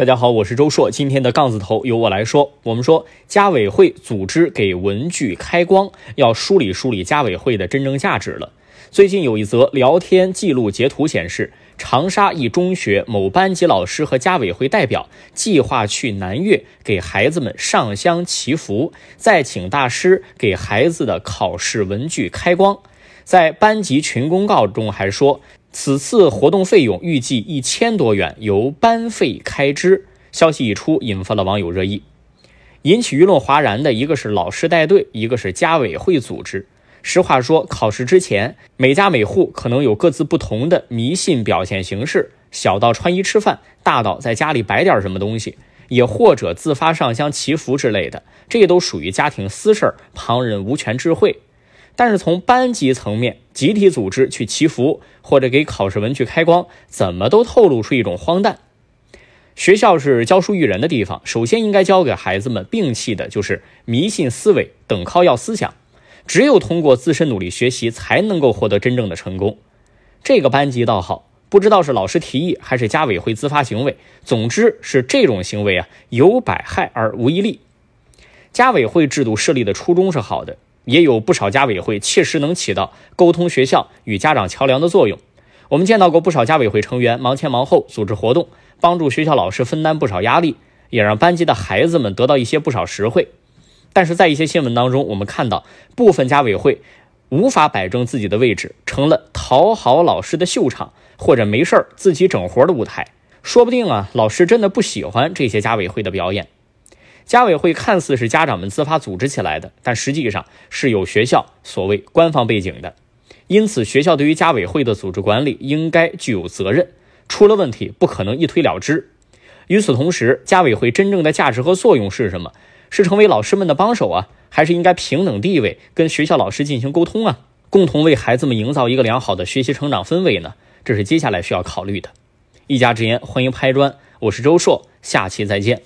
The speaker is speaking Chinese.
大家好，我是周硕。今天的杠子头由我来说。我们说家委会组织给文具开光，要梳理梳理家委会的真正价值了。最近有一则聊天记录截图显示，长沙一中学某班级老师和家委会代表计划去南岳给孩子们上香祈福，再请大师给孩子的考试文具开光。在班级群公告中还说。此次活动费用预计一千多元，由班费开支。消息一出，引发了网友热议。引起舆论哗然的一个是老师带队，一个是家委会组织。实话说，考试之前，每家每户可能有各自不同的迷信表现形式，小到穿衣吃饭，大到在家里摆点什么东西，也或者自发上香祈福之类的，这都属于家庭私事，旁人无权智慧。但是从班级层面集体组织去祈福，或者给考试文具开光，怎么都透露出一种荒诞。学校是教书育人的地方，首先应该教给孩子们摒弃的就是迷信思维、等靠要思想。只有通过自身努力学习，才能够获得真正的成功。这个班级倒好，不知道是老师提议还是家委会自发行为，总之是这种行为啊，有百害而无一利。家委会制度设立的初衷是好的。也有不少家委会切实能起到沟通学校与家长桥梁的作用。我们见到过不少家委会成员忙前忙后组织活动，帮助学校老师分担不少压力，也让班级的孩子们得到一些不少实惠。但是在一些新闻当中，我们看到部分家委会无法摆正自己的位置，成了讨好老师的秀场，或者没事儿自己整活的舞台。说不定啊，老师真的不喜欢这些家委会的表演。家委会看似是家长们自发组织起来的，但实际上是有学校所谓官方背景的，因此学校对于家委会的组织管理应该具有责任，出了问题不可能一推了之。与此同时，家委会真正的价值和作用是什么？是成为老师们的帮手啊，还是应该平等地位跟学校老师进行沟通啊，共同为孩子们营造一个良好的学习成长氛围呢？这是接下来需要考虑的。一家之言，欢迎拍砖，我是周硕，下期再见。